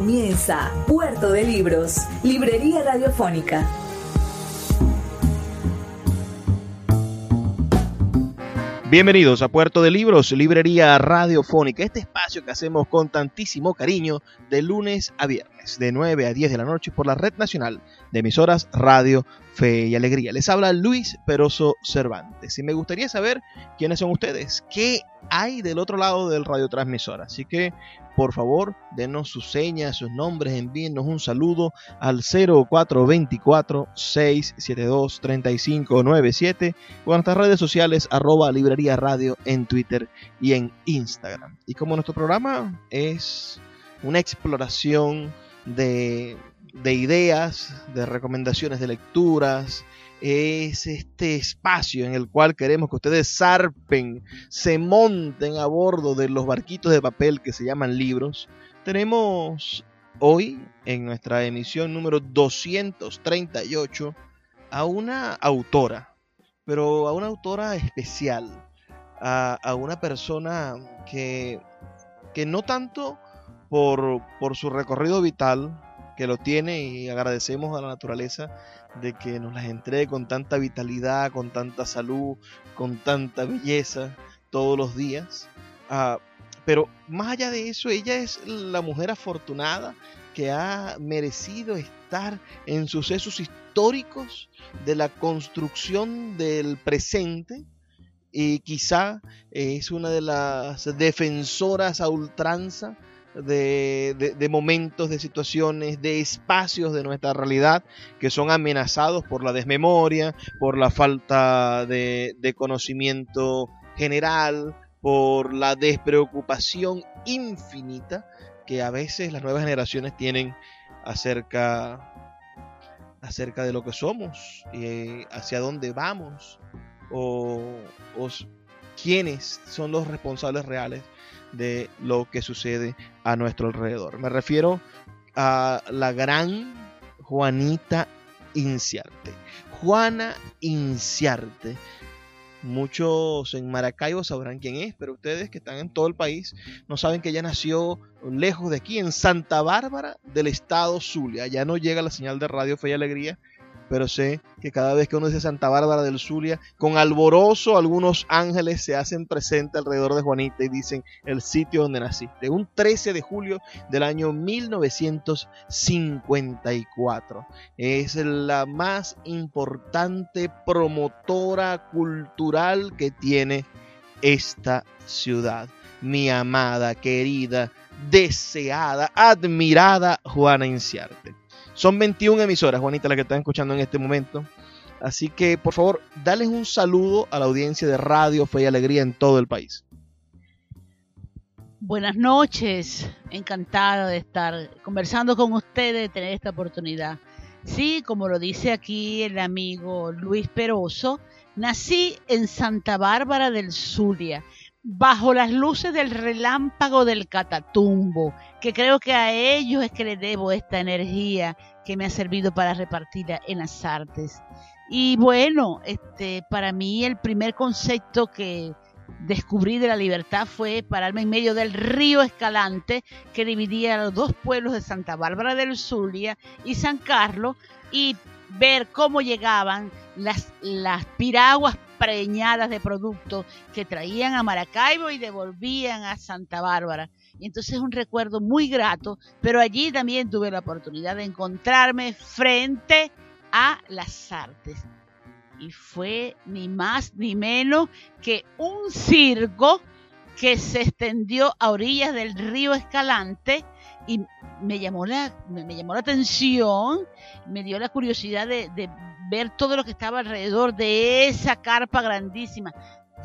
Comienza Puerto de Libros, Librería Radiofónica. Bienvenidos a Puerto de Libros, Librería Radiofónica, este espacio que hacemos con tantísimo cariño de lunes a viernes, de 9 a 10 de la noche por la Red Nacional de Emisoras Radio Fe y Alegría. Les habla Luis Peroso Cervantes y me gustaría saber quiénes son ustedes, qué hay del otro lado del radiotransmisor. Así que, por favor, denos sus señas, sus nombres, envíennos un saludo al 0424-672-3597 o en nuestras redes sociales arroba librería radio en Twitter y en Instagram. Y como nuestro programa es una exploración de de ideas, de recomendaciones de lecturas. Es este espacio en el cual queremos que ustedes zarpen, se monten a bordo de los barquitos de papel que se llaman libros. Tenemos hoy en nuestra emisión número 238 a una autora, pero a una autora especial, a, a una persona que, que no tanto por, por su recorrido vital, que lo tiene y agradecemos a la naturaleza de que nos las entregue con tanta vitalidad, con tanta salud, con tanta belleza todos los días. Ah, pero más allá de eso, ella es la mujer afortunada que ha merecido estar en sucesos históricos de la construcción del presente y quizá es una de las defensoras a ultranza de, momentos, de situaciones, de espacios de nuestra realidad que son amenazados por la desmemoria, por la falta de, conocimiento general, por la despreocupación infinita que a veces las nuevas generaciones tienen acerca, acerca de lo que somos, y hacia dónde vamos, o, o quiénes son los responsables reales de lo que sucede a nuestro alrededor. Me refiero a la gran Juanita Inciarte. Juana Inciarte. Muchos en Maracaibo sabrán quién es, pero ustedes que están en todo el país no saben que ella nació lejos de aquí, en Santa Bárbara del estado Zulia. Ya no llega la señal de Radio Fe y Alegría pero sé que cada vez que uno dice Santa Bárbara del Zulia, con alborozo algunos ángeles se hacen presentes alrededor de Juanita y dicen el sitio donde naciste. Un 13 de julio del año 1954. Es la más importante promotora cultural que tiene esta ciudad. Mi amada, querida, deseada, admirada Juana Inciarte. Son 21 emisoras, Juanita, las que están escuchando en este momento. Así que, por favor, dales un saludo a la audiencia de Radio Fe y Alegría en todo el país. Buenas noches, encantado de estar conversando con ustedes, de tener esta oportunidad. Sí, como lo dice aquí el amigo Luis Peroso, nací en Santa Bárbara del Zulia, bajo las luces del relámpago del Catatumbo, que creo que a ellos es que le debo esta energía que me ha servido para repartirla en las artes. Y bueno, este, para mí el primer concepto que descubrí de la libertad fue pararme en medio del río Escalante que dividía los dos pueblos de Santa Bárbara del Zulia y San Carlos y ver cómo llegaban las, las piraguas preñadas de productos que traían a Maracaibo y devolvían a Santa Bárbara. Y entonces es un recuerdo muy grato, pero allí también tuve la oportunidad de encontrarme frente a las artes. Y fue ni más ni menos que un circo que se extendió a orillas del río Escalante y me llamó la, me, llamó la atención, me dio la curiosidad de, de ver todo lo que estaba alrededor de esa carpa grandísima,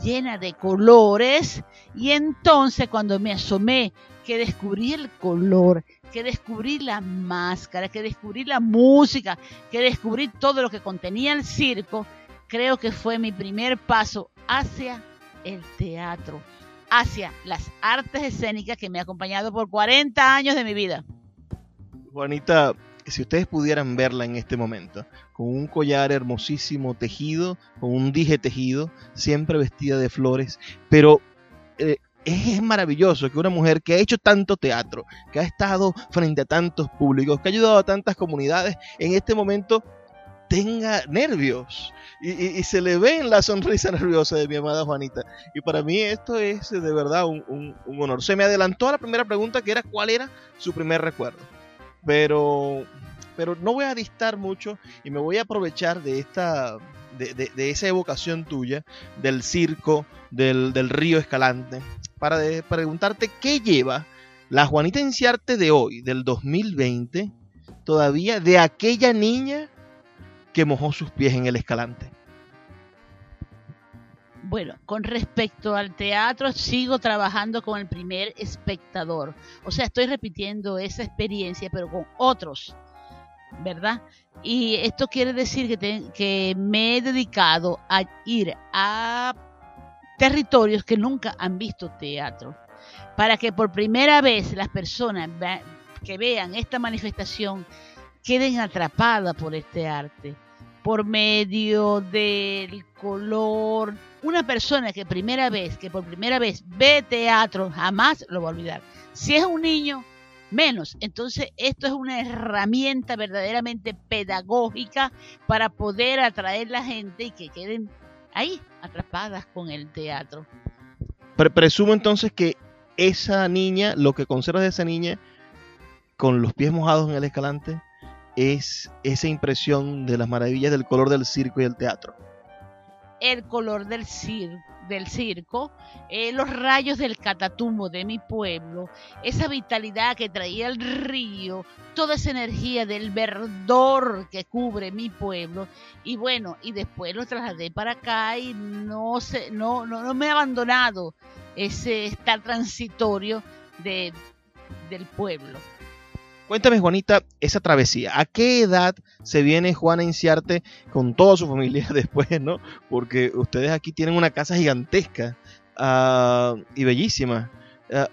llena de colores. Y entonces cuando me asomé, que descubrí el color que descubrí la máscara, que descubrí la música, que descubrí todo lo que contenía el circo, creo que fue mi primer paso hacia el teatro, hacia las artes escénicas que me ha acompañado por 40 años de mi vida. Juanita, si ustedes pudieran verla en este momento, con un collar hermosísimo tejido, con un dije tejido, siempre vestida de flores, pero eh, es maravilloso que una mujer que ha hecho tanto teatro, que ha estado frente a tantos públicos, que ha ayudado a tantas comunidades, en este momento tenga nervios y, se le ve en la sonrisa nerviosa de mi amada Juanita. Y para mí esto es de verdad un, honor. Se me adelantó la primera pregunta que era cuál era su primer recuerdo. Pero, pero no voy a distar mucho y me voy a aprovechar de esta de, esa evocación tuya del circo, del, del río Escalante, para preguntarte qué lleva la Juanita Inciarte de hoy, del 2020, todavía de aquella niña que mojó sus pies en el Escalante. Bueno, con respecto al teatro, sigo trabajando con el primer espectador. O sea, estoy repitiendo esa experiencia, pero con otros, ¿verdad? Y esto quiere decir que, que me he dedicado a ir a territorios que nunca han visto teatro, para que por primera vez las personas que vean esta manifestación queden atrapadas por este arte, por medio del color. Una persona que primera vez, que por primera vez ve teatro, jamás lo va a olvidar. Si es un niño, menos. Entonces, esto es una herramienta verdaderamente pedagógica para poder atraer la gente y que queden ahí, atrapadas con el teatro. presumo entonces que esa niña, lo que conservas de esa niña, con los pies mojados en el escalante, es esa impresión de las maravillas del color del circo y el teatro. El color del circo del circo, eh, los rayos del catatumbo de mi pueblo, esa vitalidad que traía el río, toda esa energía del verdor que cubre mi pueblo. Y bueno, y después lo trasladé para acá y no, se, no, no, me he abandonado ese estar transitorio de, del pueblo. Cuéntame, Juanita, esa travesía. ¿A qué edad se viene Juana Inciarte con toda su familia después, no? Porque ustedes aquí tienen una casa gigantesca uh, y bellísima. Uh,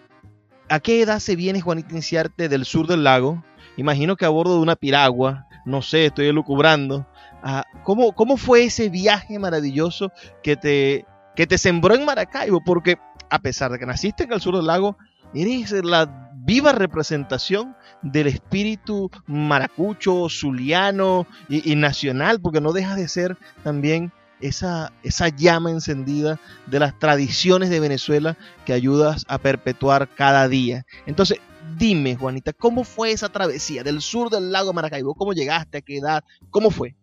¿A qué edad se viene Juanita Inciarte del sur del lago? Imagino que a bordo de una piragua, no sé, estoy elucubrando. Uh, ¿cómo, ¿Cómo fue ese viaje maravilloso que te, que te sembró en Maracaibo? Porque a pesar de que naciste en el sur del lago, eres la viva representación del espíritu maracucho, zuliano y, nacional, porque no deja de ser también esa, esa llama encendida de las tradiciones de Venezuela que ayudas a perpetuar cada día. Entonces, dime, Juanita, ¿cómo fue esa travesía del sur del lago Maracaibo? ¿Cómo llegaste? ¿A qué edad? ¿Cómo fue?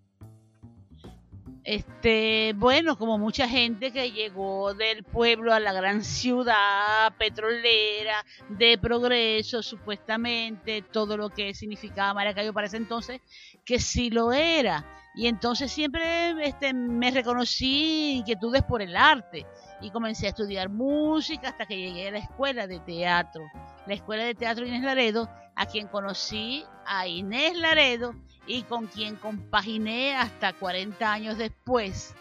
Este, bueno, como mucha gente que llegó del pueblo a la gran ciudad petrolera, de progreso, supuestamente, todo lo que significaba Maracaibo para ese entonces, que sí lo era. Y entonces siempre este, me reconocí inquietudes por el arte y comencé a estudiar música hasta que llegué a la escuela de teatro, la escuela de teatro Inés Laredo, a quien conocí a Inés Laredo y con quien compaginé hasta 40 años después,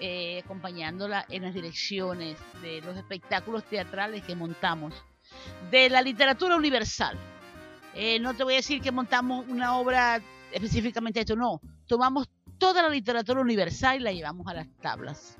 eh, acompañándola en las direcciones de los espectáculos teatrales que montamos, de la literatura universal. Eh, no te voy a decir que montamos una obra específicamente esto, no, tomamos toda la literatura universal y la llevamos a las tablas.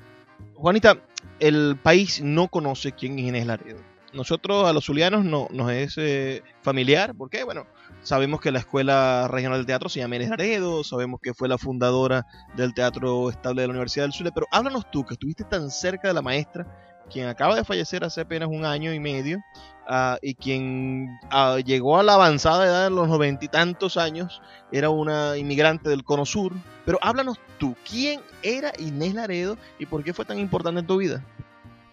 Juanita, el país no conoce quién es Inés Laredo. Nosotros a los zulianos no, nos es eh, familiar, porque bueno, Sabemos que la Escuela Regional del Teatro se llama Inés Laredo, sabemos que fue la fundadora del Teatro Estable de la Universidad del Zulia, pero háblanos tú, que estuviste tan cerca de la maestra, quien acaba de fallecer hace apenas un año y medio, ah, y quien ah, llegó a la avanzada edad de los noventa y tantos años, era una inmigrante del Cono Sur. Pero háblanos tú, ¿quién era Inés Laredo y por qué fue tan importante en tu vida?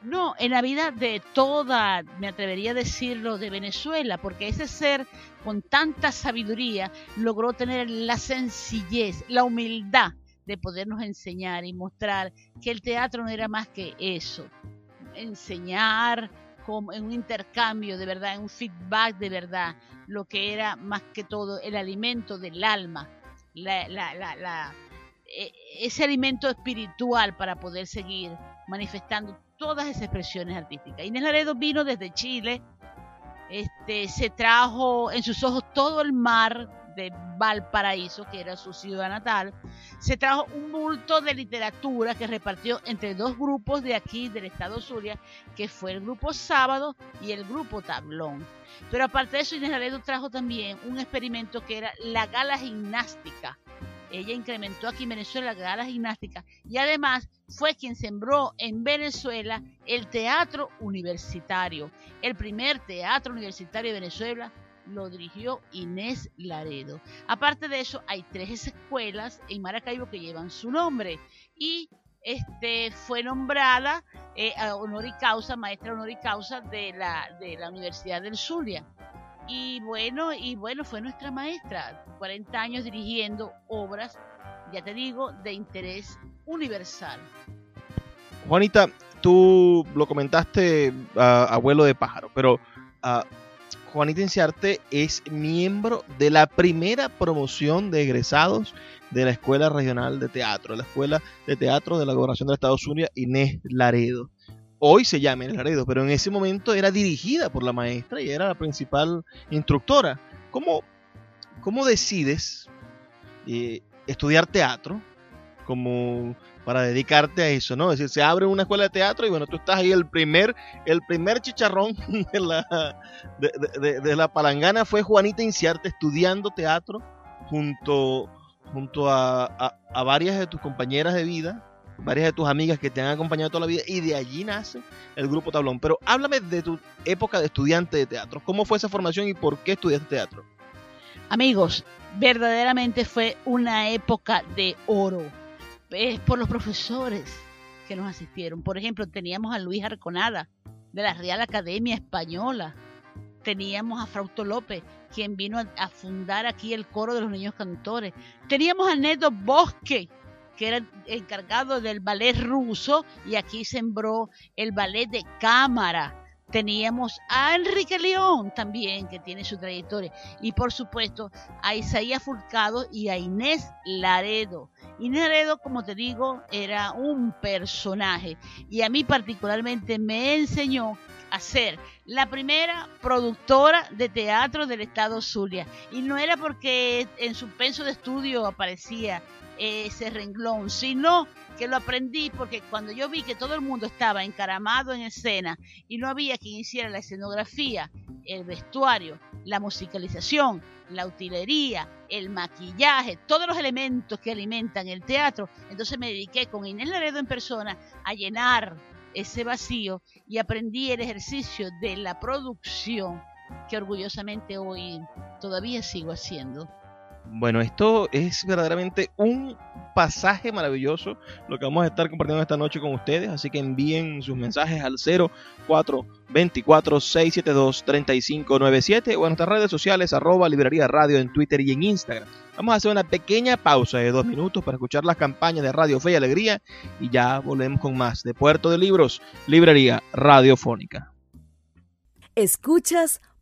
No, en la vida de toda, me atrevería a decirlo, de Venezuela, porque ese ser con tanta sabiduría logró tener la sencillez, la humildad de podernos enseñar y mostrar que el teatro no era más que eso, enseñar, como en un intercambio de verdad, en un feedback de verdad, lo que era más que todo el alimento del alma, la, e, ese alimento espiritual para poder seguir manifestando todas esas expresiones artísticas. Inés Laredo vino desde Chile, este, se trajo en sus ojos todo el mar de Valparaíso, que era su ciudad natal, se trajo un bulto de literatura que repartió entre dos grupos de aquí del estado Zulia, que fue el grupo Sábado y el grupo Tablón. Pero aparte de eso, Inés Laredo trajo también un experimento que era la gala gimnástica, ella incrementó aquí en Venezuela la gimnástica y además fue quien sembró en Venezuela el teatro universitario. El primer teatro universitario de Venezuela lo dirigió Inés Laredo. Aparte de eso, hay tres escuelas en Maracaibo que llevan su nombre y este, fue nombrada eh, honor y causa, maestra honor y causa de la, de la Universidad del Zulia. Y bueno, y bueno, fue nuestra maestra, 40 años dirigiendo obras, ya te digo, de interés universal. Juanita, tú lo comentaste, abuelo de pájaro, pero Juanita Inciarte es miembro de la primera promoción de egresados de la Escuela Regional de Teatro, la Escuela de Teatro de la Gobernación de Estados Unidos, Inés Laredo hoy se llama el Laredo, pero en ese momento era dirigida por la maestra y era la principal instructora. ¿Cómo, cómo decides eh, estudiar teatro como para dedicarte a eso, ¿no? Es decir, se abre una escuela de teatro y bueno, tú estás ahí el primer, el primer chicharrón de la, de, la palangana fue Juanita Inciarte estudiando teatro junto, junto a, a varias de tus compañeras de vida varias de tus amigas que te han acompañado toda la vida y de allí nace el grupo Tablón. Pero háblame de tu época de estudiante de teatro. ¿Cómo fue esa formación y por qué estudiaste teatro? Amigos, verdaderamente fue una época de oro. Es por los profesores que nos asistieron. Por ejemplo, teníamos a Luis Arconada de la Real Academia Española. Teníamos a Frausto López, quien vino a, fundar aquí el coro de los niños cantores. Teníamos a Neto Bosque, que era encargado del ballet ruso y aquí sembró el ballet de cámara. Teníamos a Enrique León también, que tiene su trayectoria. Y por supuesto a Isaías Fulcado y a Inés Laredo. Inés Laredo, como te digo, era un personaje. Y a mí particularmente me enseñó a ser la primera productora de teatro del estado Zulia. Y no era porque en su penso de estudio aparecía ese renglón, sino que lo aprendí porque cuando yo vi que todo el mundo estaba encaramado en escena y no había quien hiciera la escenografía, el vestuario, la musicalización, la utilería, el maquillaje, todos los elementos que alimentan el teatro, entonces me dediqué con Inés Laredo en persona a llenar ese vacío y aprendí el ejercicio de la producción que orgullosamente hoy todavía sigo haciendo. Bueno, esto es verdaderamente un pasaje maravilloso lo que vamos a estar compartiendo esta noche con ustedes, así que envíen sus mensajes al 0424-672-3597 o en nuestras redes sociales arroba librería radio en Twitter y en Instagram. Vamos a hacer una pequeña pausa de dos minutos para escuchar las campañas de Radio Fe y Alegría y ya volvemos con más de Puerto de Libros, Librería Radiofónica. Escuchas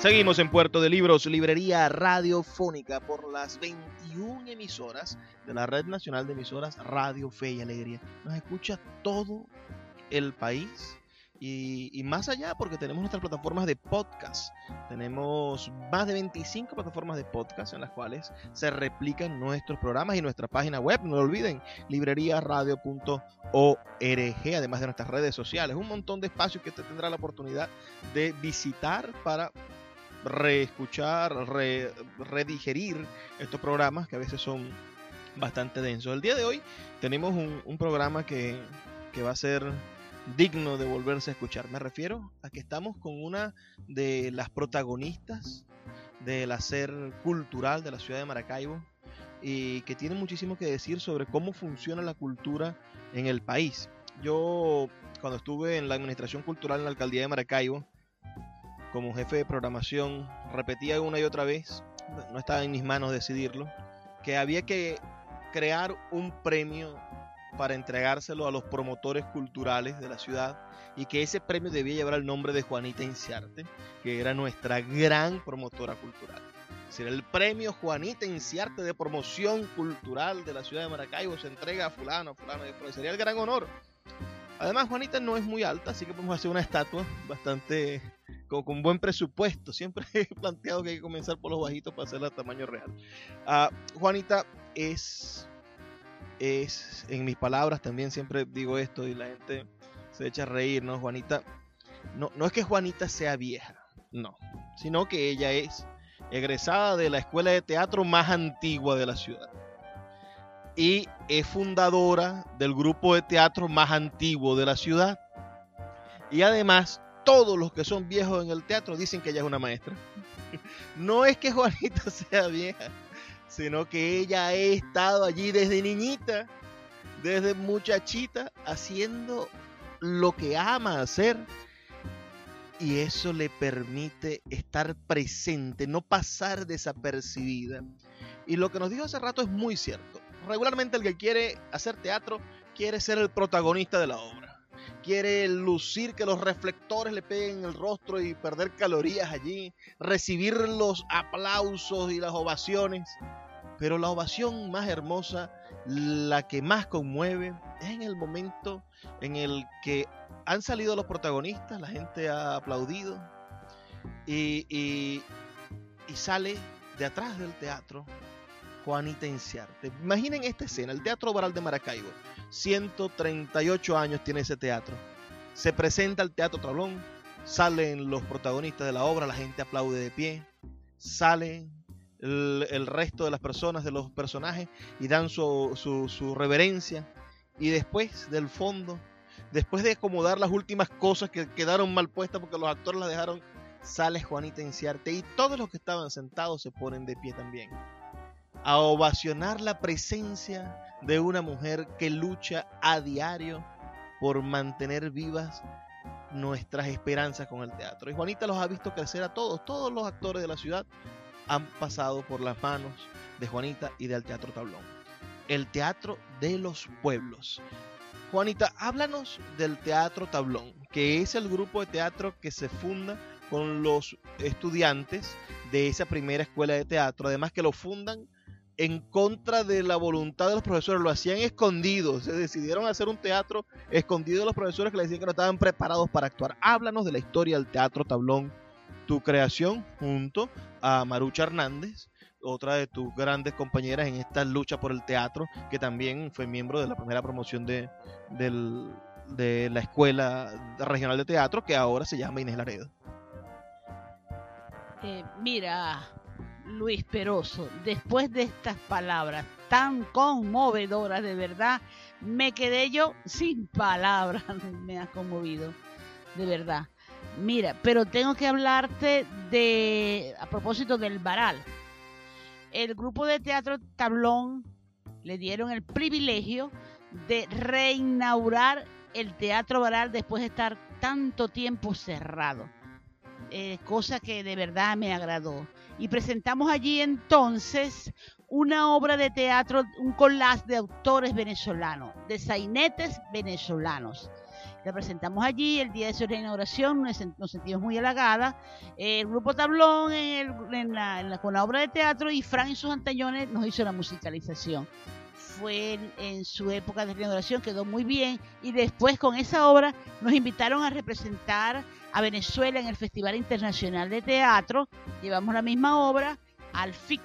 Seguimos en Puerto de Libros, librería radiofónica por las 21 emisoras de la Red Nacional de Emisoras Radio Fe y Alegría. Nos escucha todo el país y, más allá porque tenemos nuestras plataformas de podcast. Tenemos más de 25 plataformas de podcast en las cuales se replican nuestros programas y nuestra página web. No lo olviden, libreriaradio.org, además de nuestras redes sociales. Un montón de espacios que usted tendrá la oportunidad de visitar para reescuchar, redigerir estos programas que a veces son bastante densos. El día de hoy tenemos un, programa que, va a ser digno de volverse a escuchar. Me refiero a que estamos con una de las protagonistas del hacer cultural de la ciudad de Maracaibo y que tiene muchísimo que decir sobre cómo funciona la cultura en el país. Yo cuando estuve en la administración cultural en la alcaldía de Maracaibo, como jefe de programación, repetía una y otra vez, no estaba en mis manos decidirlo, que había que crear un premio para entregárselo a los promotores culturales de la ciudad y que ese premio debía llevar el nombre de Juanita Inciarte, que era nuestra gran promotora cultural. Si el premio Juanita Inciarte de promoción cultural de la ciudad de Maracaibo se entrega a fulano, fulano, sería el gran honor. Además, Juanita no es muy alta, así que podemos hacer una estatua bastante con, buen presupuesto. Siempre he planteado que hay que comenzar por los bajitos para hacerla a tamaño real. Ah, Juanita es, es, en mis palabras también siempre digo esto y la gente se echa a reír, ¿no? Juanita, no, no es que Juanita sea vieja, no, sino que ella es egresada de la escuela de teatro más antigua de la ciudad. Y es fundadora del grupo de teatro más antiguo de la ciudad. Y además todos los que son viejos en el teatro dicen que ella es una maestra. No es que Juanita sea vieja, sino que ella ha estado allí desde niñita, desde muchachita, haciendo lo que ama hacer. Y eso le permite estar presente, no pasar desapercibida. Y lo que nos dijo hace rato es muy cierto. Regularmente el que quiere hacer teatro quiere ser el protagonista de la obra quiere lucir que los reflectores le peguen en el rostro y perder calorías allí, recibir los aplausos y las ovaciones. Pero la ovación más hermosa, la que más conmueve, es en el momento en el que han salido los protagonistas, la gente ha aplaudido y, y, sale de atrás del teatro Juanita Inciarte. Imaginen esta escena, el Teatro Baral de Maracaibo 138 años tiene ese teatro. Se presenta el Teatro Tablón, salen los protagonistas de la obra, la gente aplaude de pie, salen el, resto de las personas, de los personajes, y dan su, su, reverencia. Y después del fondo, después de acomodar las últimas cosas que quedaron mal puestas porque los actores las dejaron, sale Juanita Inciarte y todos los que estaban sentados se ponen de pie también. A ovacionar la presencia de una mujer que lucha a diario por mantener vivas nuestras esperanzas con el teatro. Y Juanita los ha visto crecer a todos. Todos los actores de la ciudad han pasado por las manos de Juanita y del Teatro Tablón. El Teatro de los Pueblos. Juanita, háblanos del Teatro Tablón, que es el grupo de teatro que se funda con los estudiantes de esa primera escuela de teatro. Además que lo fundan en contra de la voluntad de los profesores, lo hacían escondidos, se decidieron hacer un teatro escondido de los profesores que le decían que no estaban preparados para actuar. Háblanos de la historia del teatro tablón, tu creación junto a Marucha Hernández, otra de tus grandes compañeras en esta lucha por el teatro, que también fue miembro de la primera promoción de, de la Escuela Regional de Teatro, que ahora se llama Inés Laredo. Eh, mira, Luis Peroso, después de estas palabras tan conmovedoras, de verdad, me quedé yo sin palabras, me ha conmovido, de verdad. Mira, pero tengo que hablarte de, a propósito del Baral. El grupo de teatro Tablón le dieron el privilegio de reinaugurar el Teatro Baral después de estar tanto tiempo cerrado. Eh, cosa que de verdad me agradó y presentamos allí entonces una obra de teatro, un collage de autores venezolanos, de sainetes venezolanos. La presentamos allí el día de su reinauguración, nos sentimos muy halagadas. El grupo Tablón con la obra de teatro y Fran y sus antañones nos hizo la musicalización. Fue en, en, su época de reinauguración, quedó muy bien. Y después con esa obra nos invitaron a representar a Venezuela en el Festival Internacional de Teatro. Llevamos la misma obra al FIC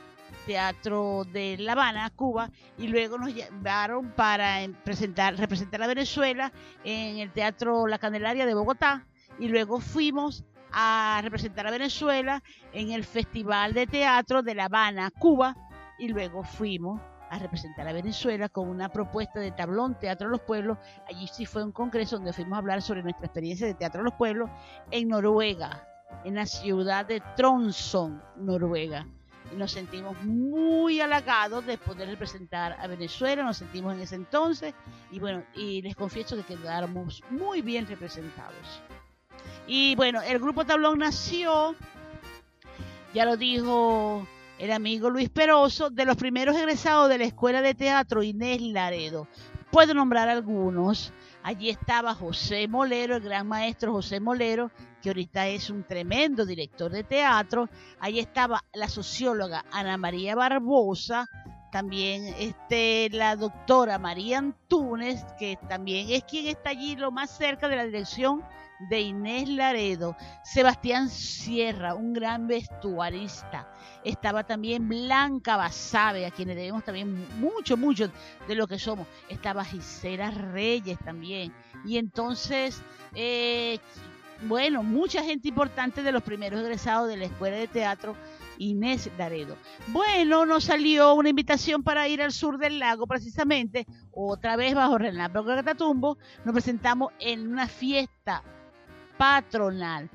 Teatro de La Habana, Cuba, y luego nos llevaron para presentar, representar a Venezuela en el Teatro La Candelaria de Bogotá, y luego fuimos a representar a Venezuela en el Festival de Teatro de La Habana, Cuba, y luego fuimos a representar a Venezuela con una propuesta de tablón Teatro de los Pueblos. Allí sí fue un congreso donde fuimos a hablar sobre nuestra experiencia de Teatro de los Pueblos en Noruega, en la ciudad de Tromsø, Noruega. Y nos sentimos muy halagados de poder representar a Venezuela, nos sentimos en ese entonces y bueno, y les confieso que quedamos muy bien representados. Y bueno, el grupo Tablón nació, ya lo dijo el amigo Luis Peroso, de los primeros egresados de la Escuela de Teatro Inés Laredo. Puedo nombrar algunos. Allí estaba José Molero, el gran maestro José Molero, que ahorita es un tremendo director de teatro. Allí estaba la socióloga Ana María Barbosa, también este, la doctora María Antunes, que también es quien está allí lo más cerca de la dirección de Inés Laredo, Sebastián Sierra, un gran vestuarista. Estaba también Blanca Basabe, a quien le debemos también mucho, mucho de lo que somos. Estaba Gisela Reyes también. Y entonces, eh, bueno, mucha gente importante de los primeros egresados de la Escuela de Teatro Inés Laredo. Bueno, nos salió una invitación para ir al sur del lago, precisamente, otra vez bajo Renato Catatumbo. Nos presentamos en una fiesta patronal.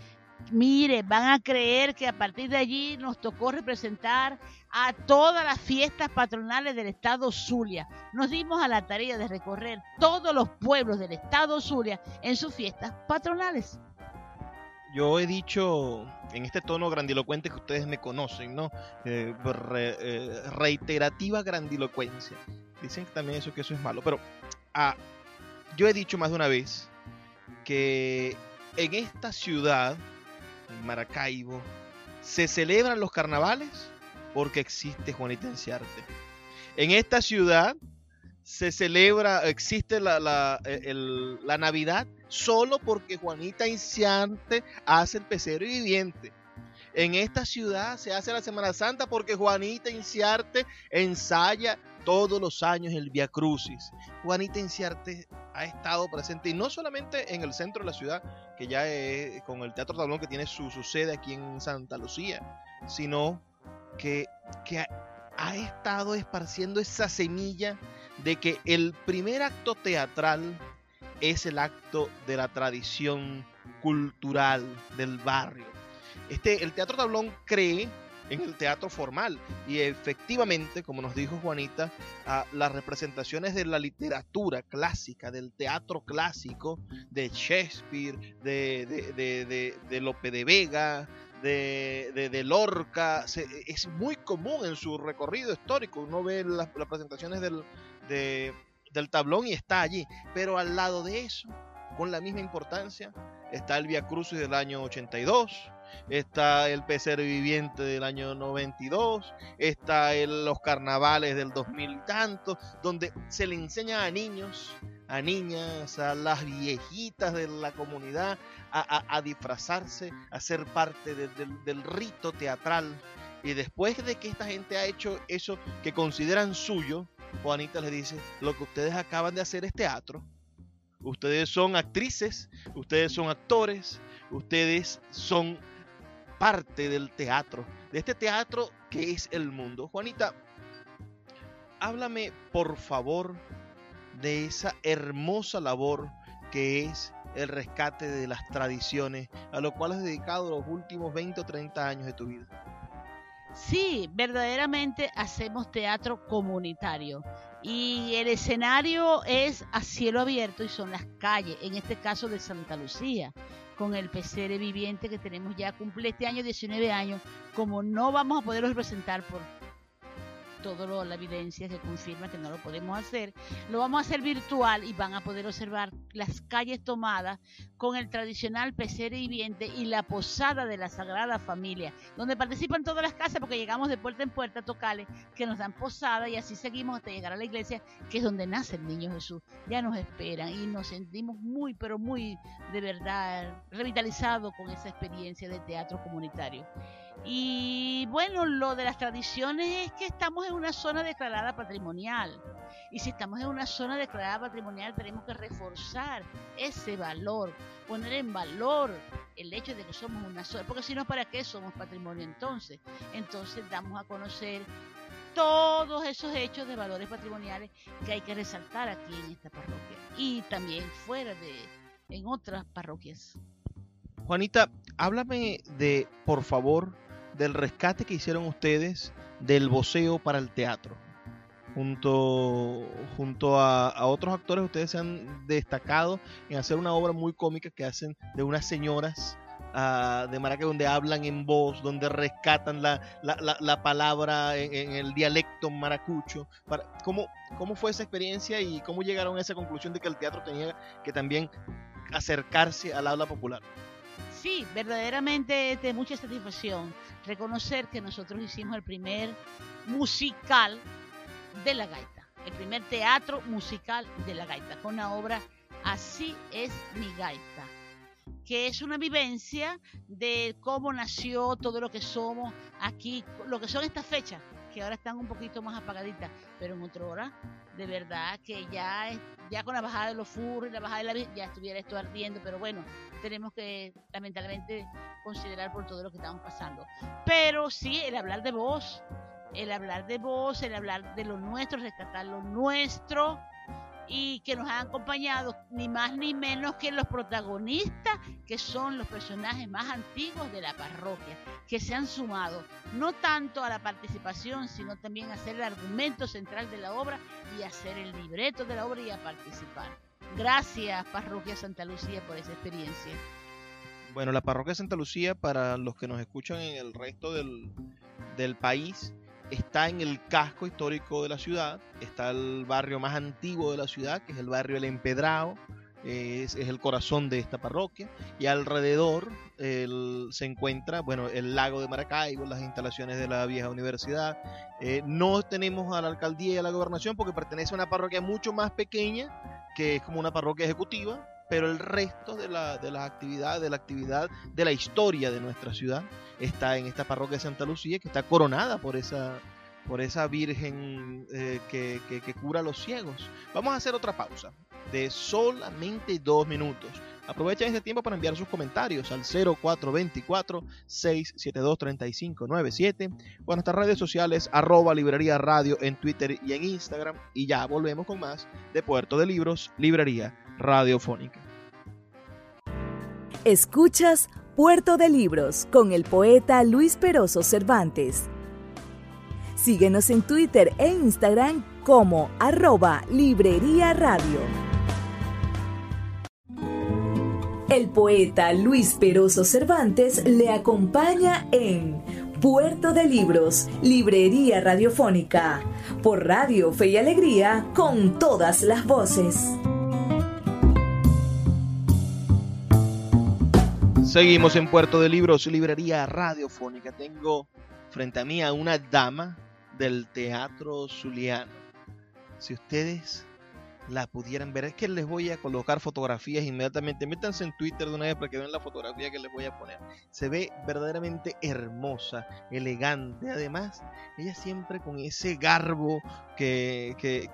Mire, van a creer que a partir de allí nos tocó representar a todas las fiestas patronales del estado Zulia. Nos dimos a la tarea de recorrer todos los pueblos del estado Zulia en sus fiestas patronales. Yo he dicho en este tono grandilocuente que ustedes me conocen, ¿no? Eh, eh, reiterativa grandilocuencia. Dicen también eso que eso es malo, pero ah, yo he dicho más de una vez que en esta ciudad, en Maracaibo, se celebran los carnavales porque existe Juanita Enciarte. En esta ciudad se celebra, existe la, eh, la, Navidad solo porque Juanita Enciarte hace el pecero viviente. En esta ciudad se hace la Semana Santa porque Juanita Inciarte ensaya todos los años el Via Crucis. Juanita Inciarte ha estado presente y no solamente en el centro de la ciudad, que ya es con el Teatro Tablón que tiene su, sede aquí en Santa Lucía, sino que, que ha estado esparciendo esa semilla de que el primer acto teatral es el acto de la tradición cultural del barrio este, el Teatro Tablón cree en el teatro formal y efectivamente, como nos dijo Juanita, las representaciones de la literatura clásica, del teatro clásico, de Shakespeare, de, de, de, Lope de Vega, de, Lorca, es muy común en su recorrido histórico. Uno ve las, presentaciones del, del tablón y está allí, pero al lado de eso, con la misma importancia, está el Via Crucis del año 82 está el PCR viviente del año 92, está el, los carnavales del 2000 y tanto, donde se le enseña a niños, a niñas, a las viejitas de la comunidad a, disfrazarse, a ser parte del rito teatral. Y después de que esta gente ha hecho eso que consideran suyo, Juanita les dice, lo que ustedes acaban de hacer es teatro. Ustedes son actrices, ustedes son actores, ustedes son parte del teatro, de este teatro que es el mundo. Juanita, háblame por favor de esa hermosa labor que es el rescate de las tradiciones, a lo cual has dedicado los últimos 20 o 30 años de tu vida. Sí, verdaderamente hacemos teatro comunitario y el escenario es a cielo abierto y son las calles, en este caso de Santa Lucía con el PCR viviente que tenemos ya, cumple este año 19 años, como no vamos a poderlo representar por toda la evidencia que confirma que no lo podemos hacer. Lo vamos a hacer virtual y van a poder observar las calles tomadas con el tradicional pesebre viviente y la posada de la Sagrada Familia, donde participan todas las casas porque llegamos de puerta en puerta tocales que nos dan posada y así seguimos hasta llegar a la iglesia, que es donde nace el niño Jesús. Ya nos esperan y nos sentimos muy, pero muy de verdad revitalizados con esa experiencia de teatro comunitario. Y bueno, lo de las tradiciones es que estamos en una zona declarada patrimonial. Y si estamos en una zona declarada patrimonial, tenemos que reforzar ese valor, poner en valor el hecho de que somos una zona. Porque si no, ¿para qué somos patrimonio entonces? Entonces damos a conocer todos esos hechos de valores patrimoniales que hay que resaltar aquí en esta parroquia y también fuera de en otras parroquias. Juanita, háblame de, por favor, del rescate que hicieron ustedes del voceo para el teatro. Junto, junto a, otros actores, ustedes se han destacado en hacer una obra muy cómica que hacen de unas señoras uh, de Maracay donde hablan en voz, donde rescatan la, la, la, palabra en, el dialecto maracucho. Para, ¿cómo, ¿Cómo fue esa experiencia y cómo llegaron a esa conclusión de que el teatro tenía que también acercarse al habla popular? Sí, verdaderamente de mucha satisfacción reconocer que nosotros hicimos el primer musical de la gaita, el primer teatro musical de la gaita, con la obra Así es mi gaita, que es una vivencia de cómo nació todo lo que somos aquí, lo que son estas fechas, que ahora están un poquito más apagaditas, pero en otra hora, de verdad que ya, ya con la bajada de los furros la bajada de la ya estuviera esto ardiendo, pero bueno, tenemos que lamentablemente considerar por todo lo que estamos pasando. Pero sí, el hablar de voz, el hablar de voz, el hablar de lo nuestro, rescatar lo nuestro y que nos han acompañado ni más ni menos que los protagonistas, que son los personajes más antiguos de la parroquia, que se han sumado no tanto a la participación, sino también a ser el argumento central de la obra y a hacer el libreto de la obra y a participar. Gracias, Parroquia Santa Lucía, por esa experiencia. Bueno, la Parroquia Santa Lucía, para los que nos escuchan en el resto del, del país, está en el casco histórico de la ciudad, está el barrio más antiguo de la ciudad, que es el barrio El Empedrado, es, el corazón de esta parroquia, y alrededor se encuentra, bueno, el lago de Maracaibo, las instalaciones de la vieja universidad. Eh, no tenemos a la alcaldía y a la gobernación porque pertenece a una parroquia mucho más pequeña, que es como una parroquia ejecutiva, pero el resto de, la, de las actividades, de la actividad, de la historia de nuestra ciudad está en esta parroquia de Santa Lucía, que está coronada por esa, por esa Virgen eh, que, que, cura a los ciegos. Vamos a hacer otra pausa de solamente dos minutos. Aprovechen este tiempo para enviar sus comentarios al 0424-672-3597 o a nuestras redes sociales arroba librería radio en Twitter y en Instagram. Y ya volvemos con más de Puerto de Libros, Librería Radiofónica. Escuchas Puerto de Libros con el poeta Luis Peroso Cervantes. Síguenos en Twitter e Instagram como arroba Librería Radio. El poeta Luis Peroso Cervantes le acompaña en Puerto de Libros, Librería Radiofónica, por Radio Fe y Alegría, con todas las voces. Seguimos en Puerto de Libros, librería radiofónica. Tengo frente a mí a una dama del teatro zuliano. Si ustedes la pudieran ver, es que les voy a colocar fotografías inmediatamente. Métanse en Twitter de una vez para que vean la fotografía que les voy a poner. Se ve verdaderamente hermosa, elegante. Además, ella siempre con ese garbo que, que,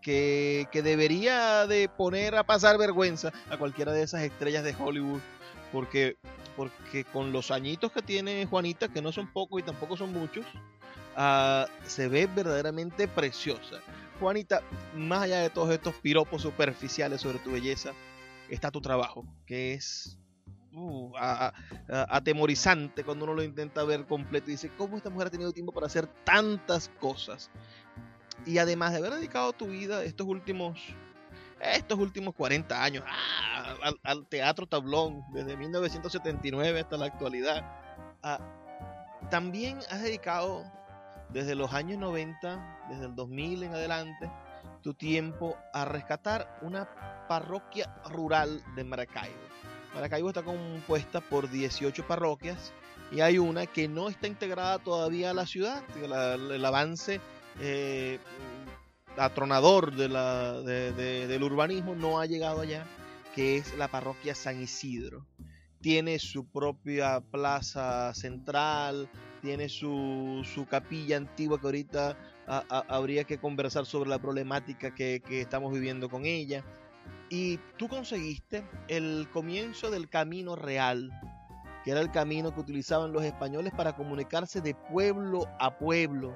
que, que debería de poner a pasar vergüenza a cualquiera de esas estrellas de Hollywood porque, porque con los añitos que tiene Juanita, que no son pocos y tampoco son muchos, uh, se ve verdaderamente preciosa. Juanita, más allá de todos estos piropos superficiales sobre tu belleza, está tu trabajo, que es uh, atemorizante cuando uno lo intenta ver completo y dice, ¿cómo esta mujer ha tenido tiempo para hacer tantas cosas? Y además de haber dedicado tu vida estos últimos estos últimos 40 años ah, al, teatro tablón, desde 1979 hasta la actualidad. Ah, también has dedicado desde los años 90, desde el 2000 en adelante, tu tiempo a rescatar una parroquia rural de Maracaibo. Maracaibo está compuesta por 18 parroquias y hay una que no está integrada todavía a la ciudad. el avance eh, atronador de la, del urbanismo no ha llegado allá, que es la parroquia San Isidro. Tiene su propia plaza central, tiene su, su capilla antigua que ahorita habría que conversar sobre la problemática que, que estamos viviendo con ella. Y tú conseguiste el comienzo del camino real, que era el camino que utilizaban los españoles para comunicarse de pueblo a pueblo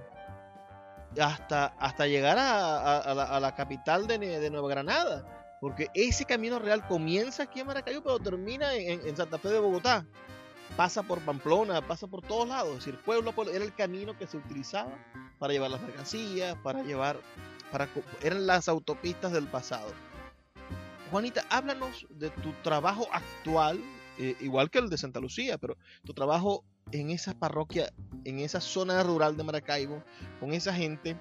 hasta, hasta llegar a, la, capital de, Nueva Granada. Porque ese camino real comienza aquí en Maracaibo, pero termina en, Santa Fe de Bogotá. Pasa por Pamplona, pasa por todos lados. Es decir, pueblo, era el camino que se utilizaba para llevar las mercancías, para llevar. Para, eran las autopistas del pasado. Juanita, háblanos de tu trabajo actual, eh, igual que el de Santa Lucía, pero tu trabajo en esa parroquia, en esa zona rural de Maracaibo, con esa gente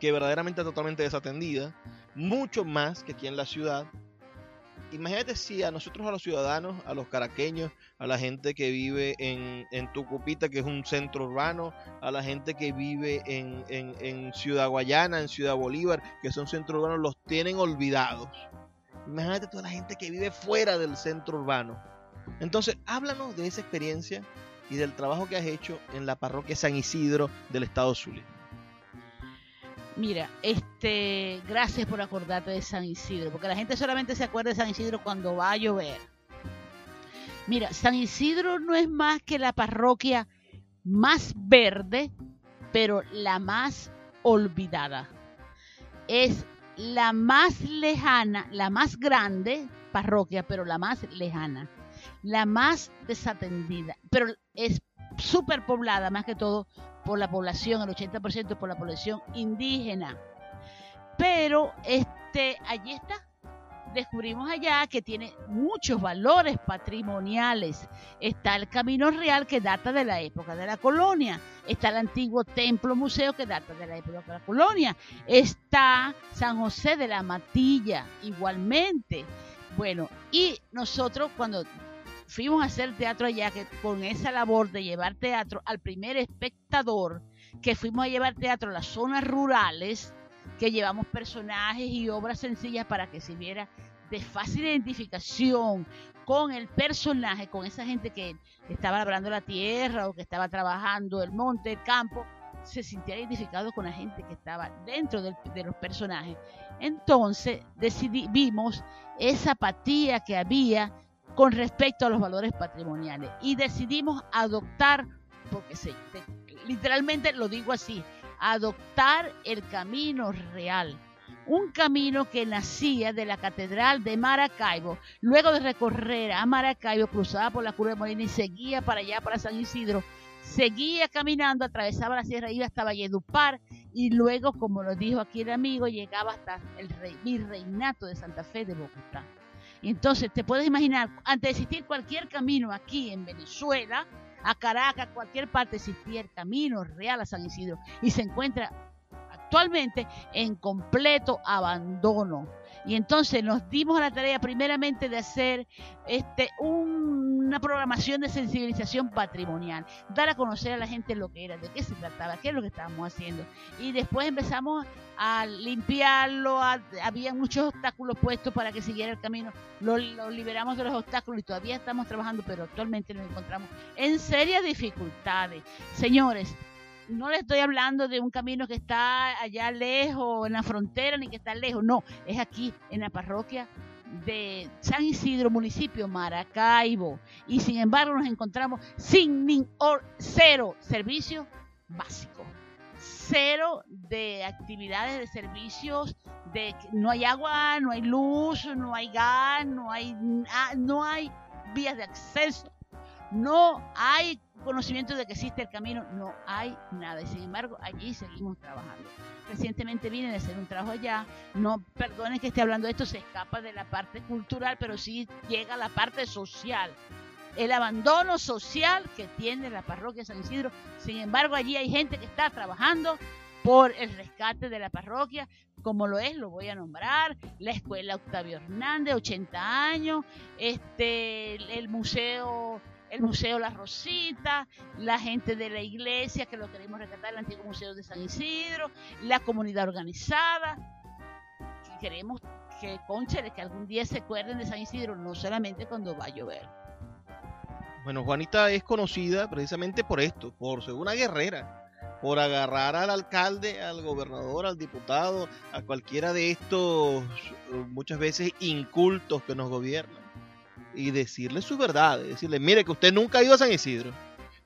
que verdaderamente totalmente desatendida, mucho más que aquí en la ciudad. Imagínate si a nosotros, a los ciudadanos, a los caraqueños, a la gente que vive en, en Tucupita, que es un centro urbano, a la gente que vive en, en, en Ciudad Guayana, en Ciudad Bolívar, que son centros urbanos, los tienen olvidados. Imagínate toda la gente que vive fuera del centro urbano. Entonces, háblanos de esa experiencia y del trabajo que has hecho en la parroquia San Isidro del estado Zulia. Mira, este, gracias por acordarte de San Isidro, porque la gente solamente se acuerda de San Isidro cuando va a llover. Mira, San Isidro no es más que la parroquia más verde, pero la más olvidada. Es la más lejana, la más grande parroquia, pero la más lejana la más desatendida, pero es súper poblada más que todo por la población, el 80% por la población indígena. Pero este, allí está. Descubrimos allá que tiene muchos valores patrimoniales. Está el Camino Real que data de la época de la colonia. Está el antiguo templo museo que data de la época de la colonia. Está San José de la Matilla igualmente. Bueno, y nosotros cuando fuimos a hacer teatro allá, que con esa labor de llevar teatro al primer espectador, que fuimos a llevar teatro a las zonas rurales, que llevamos personajes y obras sencillas para que se viera de fácil identificación con el personaje, con esa gente que estaba labrando la tierra o que estaba trabajando el monte, el campo, se sintiera identificado con la gente que estaba dentro de los personajes. Entonces decidimos esa apatía que había con respecto a los valores patrimoniales y decidimos adoptar, porque se, literalmente lo digo así, adoptar el camino real. Un camino que nacía de la Catedral de Maracaibo, luego de recorrer a Maracaibo, cruzaba por la Curva de Molina y seguía para allá, para San Isidro, seguía caminando, atravesaba la sierra, iba hasta Valledupar y luego, como lo dijo aquí el amigo, llegaba hasta el virreinato de Santa Fe de Bogotá. Entonces, te puedes imaginar, antes de existir cualquier camino aquí en Venezuela, a Caracas, cualquier parte existía el camino real a San Isidro y se encuentra actualmente en completo abandono. Y entonces nos dimos a la tarea primeramente de hacer este, una programación de sensibilización patrimonial, dar a conocer a la gente lo que era, de qué se trataba, qué es lo que estábamos haciendo. Y después empezamos a limpiarlo, había muchos obstáculos puestos para que siguiera el camino, lo, lo, liberamos de los obstáculos y todavía estamos trabajando, pero actualmente nos encontramos en serias dificultades. Señores, no le estoy hablando de un camino que está allá lejos, en la frontera, ni que está lejos, no, es aquí, en la parroquia de San Isidro, municipio Maracaibo. Y sin embargo nos encontramos sin ni cero servicio básico, cero de actividades de servicios, de no hay agua, no hay luz, no hay gas, no hay, no hay vías de acceso, no hay conocimiento de que existe el camino, no hay nada. Y sin embargo, allí seguimos trabajando. Recientemente vine de hacer un trabajo allá. No, perdonen que esté hablando de esto, se escapa de la parte cultural, pero sí llega a la parte social. El abandono social que tiene la parroquia San Isidro. Sin embargo, allí hay gente que está trabajando por el rescate de la parroquia, como lo es, lo voy a nombrar, la escuela Octavio Hernández, 80 años, este, el museo el Museo La Rosita, la gente de la iglesia que lo queremos rescatar, el antiguo Museo de San Isidro, la comunidad organizada. queremos que, conche, que algún día se acuerden de San Isidro, no solamente cuando va a llover. Bueno, Juanita es conocida precisamente por esto, por ser una guerrera, por agarrar al alcalde, al gobernador, al diputado, a cualquiera de estos muchas veces incultos que nos gobiernan y decirle su verdad, decirle, mire que usted nunca ha ido a San Isidro,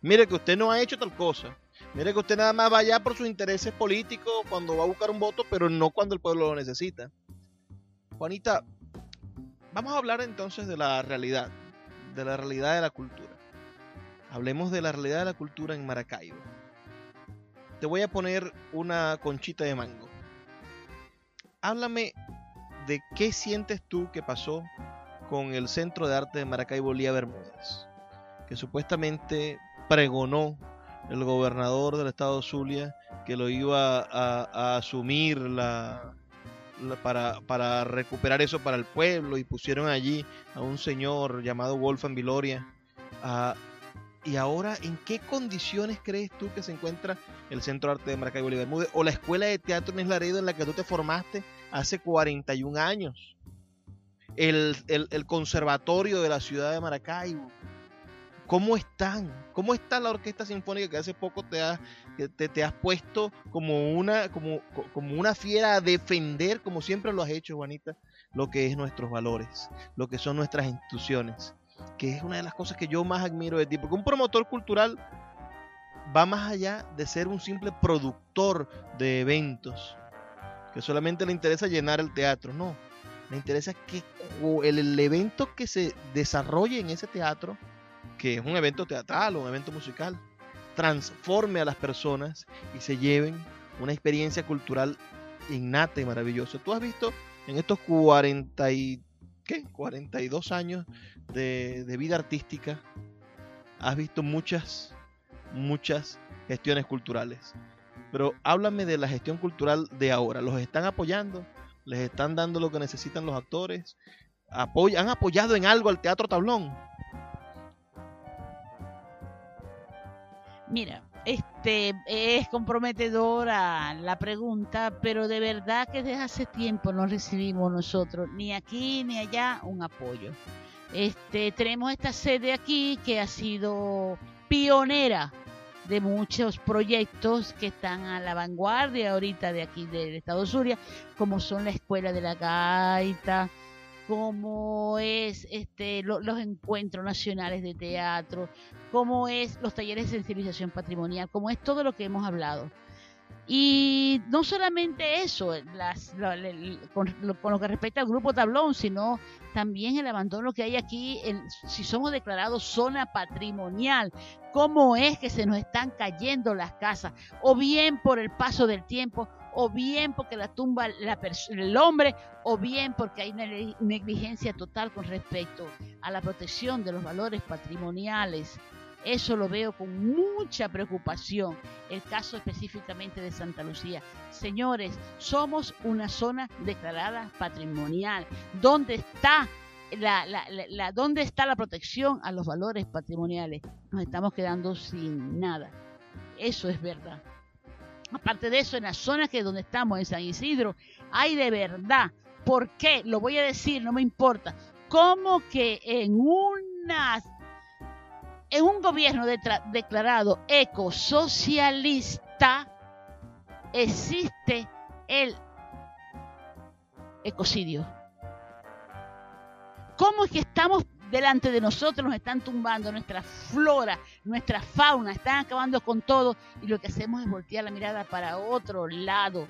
mire que usted no ha hecho tal cosa, Mire que usted nada más va allá por sus intereses políticos cuando va a buscar un voto, pero no cuando el pueblo lo necesita. Juanita, vamos a hablar entonces de la realidad, de la realidad de la cultura. Hablemos de la realidad de la cultura en Maracaibo. Te voy a poner una conchita de mango. Háblame de qué sientes tú que pasó con el Centro de Arte de Maracaibo Lía Bermúdez, que supuestamente pregonó el gobernador del estado Zulia que lo iba a, asumir la, para, para, recuperar eso para el pueblo y pusieron allí a un señor llamado Wolfgang Viloria. y ahora, ¿en qué condiciones crees tú que se encuentra el Centro de Arte de Maracaibo y Bermúdez o la Escuela de Teatro en Laredo en la que tú te formaste hace 41 años? El, el, Conservatorio de la Ciudad de Maracaibo ¿Cómo están? ¿Cómo está la Orquesta Sinfónica que hace poco te has, te, te has puesto como una, como, como una fiera a defender, como siempre lo has hecho, Juanita, lo que es nuestros valores, lo que son nuestras instituciones? Que es una de las cosas que yo más admiro de ti, porque un promotor cultural va más allá de ser un simple productor de eventos, que solamente le interesa llenar el teatro, no. Le interesa que el, evento que se desarrolle en ese teatro que es un evento teatral o un evento musical, transforme a las personas y se lleven una experiencia cultural innata y maravillosa. Tú has visto en estos 40 y, ¿qué? 42 años de, de vida artística, has visto muchas, muchas gestiones culturales. Pero háblame de la gestión cultural de ahora. ¿Los están apoyando? ¿Les están dando lo que necesitan los actores? ¿Han apoyado en algo al Teatro Tablón? Mira, este es comprometedora la pregunta, pero de verdad que desde hace tiempo no recibimos nosotros ni aquí ni allá un apoyo. Este tenemos esta sede aquí que ha sido pionera de muchos proyectos que están a la vanguardia ahorita de aquí del Estado Zulia, como son la Escuela de la Gaita, como es este, los encuentros nacionales de teatro, como es los talleres de sensibilización patrimonial, como es todo lo que hemos hablado. Y no solamente eso, las, con, lo, que respecta al grupo Tablón, sino también el abandono que hay aquí, si somos declarados zona patrimonial, cómo es que se nos están cayendo las casas, o bien por el paso del tiempo, o bien porque la tumba el hombre, o bien porque hay una negligencia total con respecto a la protección de los valores patrimoniales. Eso lo veo con mucha preocupación, el caso específicamente de Santa Lucía. Señores, somos una zona declarada patrimonial. ¿Dónde está la, la, ¿dónde está la protección a los valores patrimoniales? Nos estamos quedando sin nada. Eso es verdad. Aparte de eso, en la zona que donde estamos, en San Isidro, hay de verdad. ¿Por qué? Lo voy a decir, no me importa. ¿Cómo que en una en un gobierno declarado ecosocialista existe el ecocidio? ¿Cómo es que estamos delante de nosotros nos están tumbando nuestra flora, nuestra fauna, están acabando con todo y lo que hacemos es voltear la mirada para otro lado.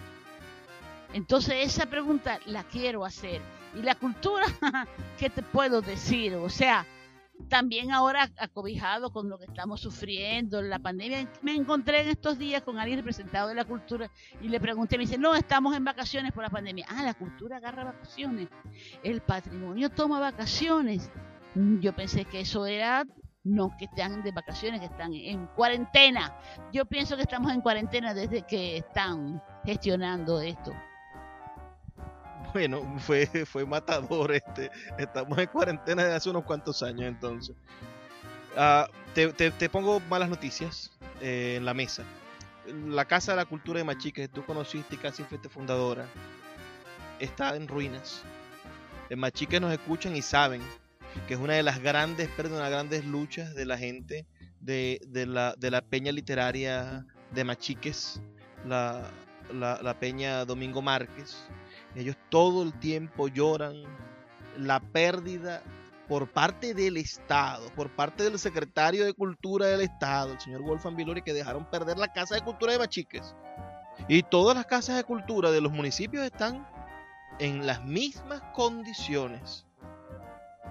Entonces esa pregunta la quiero hacer. ¿Y la cultura? ¿Qué te puedo decir? O sea, también ahora acobijado con lo que estamos sufriendo, la pandemia, me encontré en estos días con alguien representado de la cultura y le pregunté, me dice, no, estamos en vacaciones por la pandemia. Ah, la cultura agarra vacaciones, el patrimonio toma vacaciones. Yo pensé que eso era no que están de vacaciones, que están en cuarentena. Yo pienso que estamos en cuarentena desde que están gestionando esto. Bueno, fue, fue matador este. Estamos en cuarentena desde hace unos cuantos años entonces. Ah, te, pongo malas noticias eh, en la mesa. La Casa de la Cultura de Machique, que tú conociste y casi fuiste fundadora, está en ruinas. En Machique nos escuchan y saben que es una de las grandes, perdón, las grandes luchas de la gente de, la, de la peña literaria de Machiques, la, la, peña Domingo Márquez. Ellos todo el tiempo lloran la pérdida por parte del Estado, por parte del secretario de Cultura del Estado, el señor Wolfgang Vilori, que dejaron perder la Casa de Cultura de Bachiques. Y todas las casas de cultura de los municipios están en las mismas condiciones.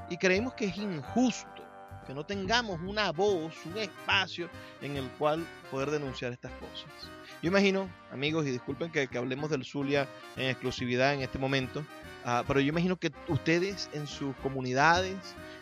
Y creemos que es injusto que no tengamos una voz, un espacio en el cual poder denunciar estas cosas. Yo imagino, amigos, y disculpen que, hablemos del Zulia en exclusividad en este momento, ah, pero yo imagino que ustedes en sus comunidades,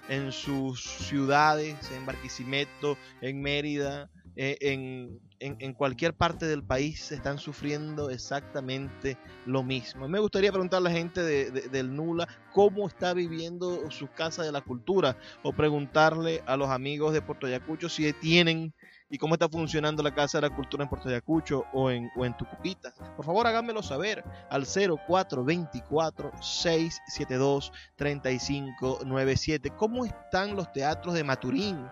en sus ciudades, en Barquisimeto, en Mérida, eh, en, en, cualquier parte del país están sufriendo exactamente lo mismo. Me gustaría preguntar a la gente de, del Nula cómo está viviendo su casa de la cultura o preguntarle a los amigos de Puerto Ayacucho si tienen y cómo está funcionando la Casa de la Cultura en Puerto Ayacucho o en, o en Tucupitas. Por favor, háganmelo saber al 0424-672-3597. ¿Cómo están los teatros de Maturín?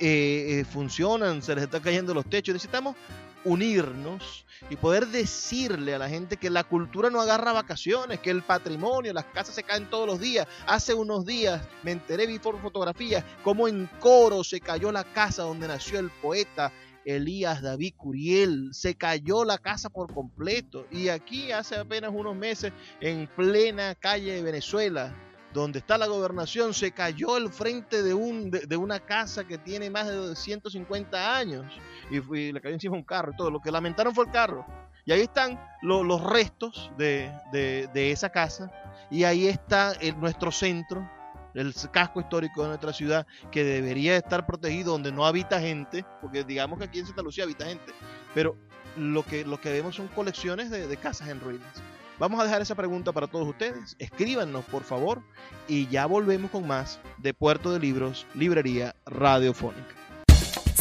Eh, eh, funcionan, se les está cayendo los techos. Necesitamos unirnos y poder decirle a la gente que la cultura no agarra vacaciones, que el patrimonio, las casas se caen todos los días. Hace unos días me enteré, vi por fotografías, cómo en Coro se cayó la casa donde nació el poeta Elías David Curiel. Se cayó la casa por completo. Y aquí hace apenas unos meses, en plena calle de Venezuela, donde está la gobernación, se cayó el frente de, un, de, una casa que tiene más de 150 años y, le cayó encima un carro y todo. Lo que lamentaron fue el carro. Y ahí están los restos de, esa casa y ahí está nuestro centro, el casco histórico de nuestra ciudad que debería estar protegido donde no habita gente, porque digamos que aquí en Santa Lucía habita gente, pero lo que, lo que vemos son colecciones de casas en ruinas. Vamos a dejar esa pregunta para todos ustedes. Escríbanos, por favor, y ya volvemos con más de Puerto de Libros, Librería Radiofónica.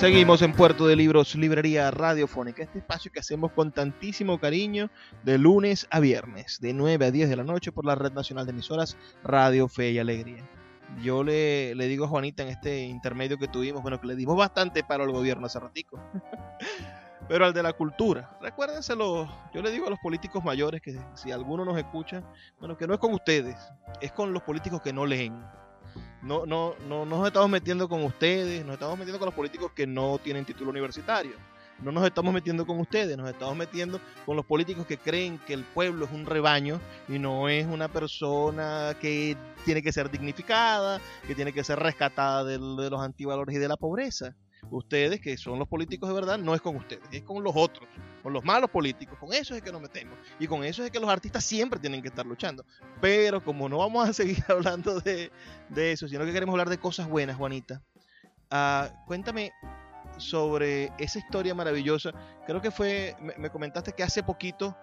Seguimos en Puerto de Libros, Librería Radiofónica, este espacio que hacemos con tantísimo cariño de lunes a viernes, de 9 a 10 de la noche por la Red Nacional de Emisoras Radio Fe y Alegría. Yo le, le digo a Juanita en este intermedio que tuvimos, bueno, que le dimos bastante para el gobierno hace ratico, pero al de la cultura. Recuérdenselo, yo le digo a los políticos mayores que si alguno nos escucha, bueno, que no es con ustedes, es con los políticos que no leen no, no, no, nos estamos metiendo con ustedes, nos estamos metiendo con los políticos que no tienen título universitario. No nos estamos metiendo con ustedes, nos estamos metiendo con los políticos que creen que el pueblo es un rebaño y no es una persona que tiene que ser dignificada, que tiene que ser rescatada de los antivalores y de la pobreza ustedes, que son los políticos de verdad, no es con ustedes, es con los otros, con los malos políticos, con eso es que nos metemos. Y con eso es que los artistas siempre tienen que estar luchando. Pero como no vamos a seguir hablando de, eso, sino que queremos hablar de cosas buenas, Juanita, uh, cuéntame sobre esa historia maravillosa. Creo que fue, me, comentaste que hace poquito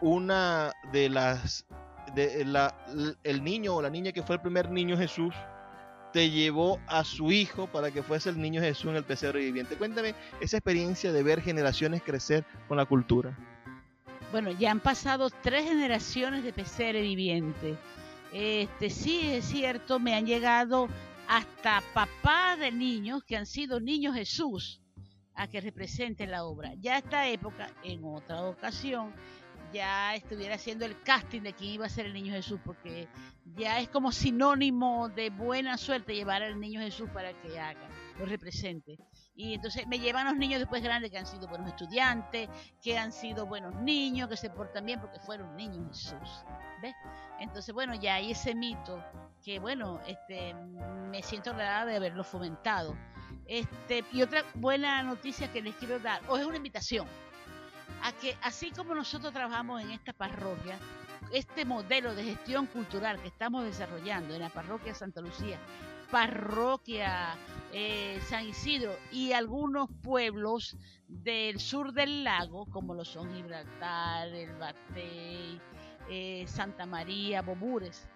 una de las, de la, el niño o la niña que fue el primer niño Jesús, te llevó a su hijo para que fuese el niño Jesús en el pesebre viviente. Cuéntame esa experiencia de ver generaciones crecer con la cultura. Bueno, ya han pasado tres generaciones de pesebre viviente. Este, sí, es cierto, me han llegado hasta papás de niños que han sido niños Jesús a que representen la obra. Ya esta época, en otra ocasión, ya estuviera haciendo el casting de quién iba a ser el niño Jesús, porque ya es como sinónimo de buena suerte llevar al niño Jesús para que haga, lo represente. Y entonces me llevan los niños después grandes que han sido buenos estudiantes, que han sido buenos niños, que se portan bien porque fueron niños Jesús. ¿Ves? Entonces, bueno, ya hay ese mito que, bueno, este, me siento agradada de haberlo fomentado. Este, y otra buena noticia que les quiero dar, o es una invitación, a que así como nosotros trabajamos en esta parroquia, este modelo de gestión cultural que estamos desarrollando en la parroquia Santa Lucía, parroquia eh, San Isidro y algunos pueblos del sur del lago, como lo son Gibraltar, El Batey, eh, Santa María, Bobures,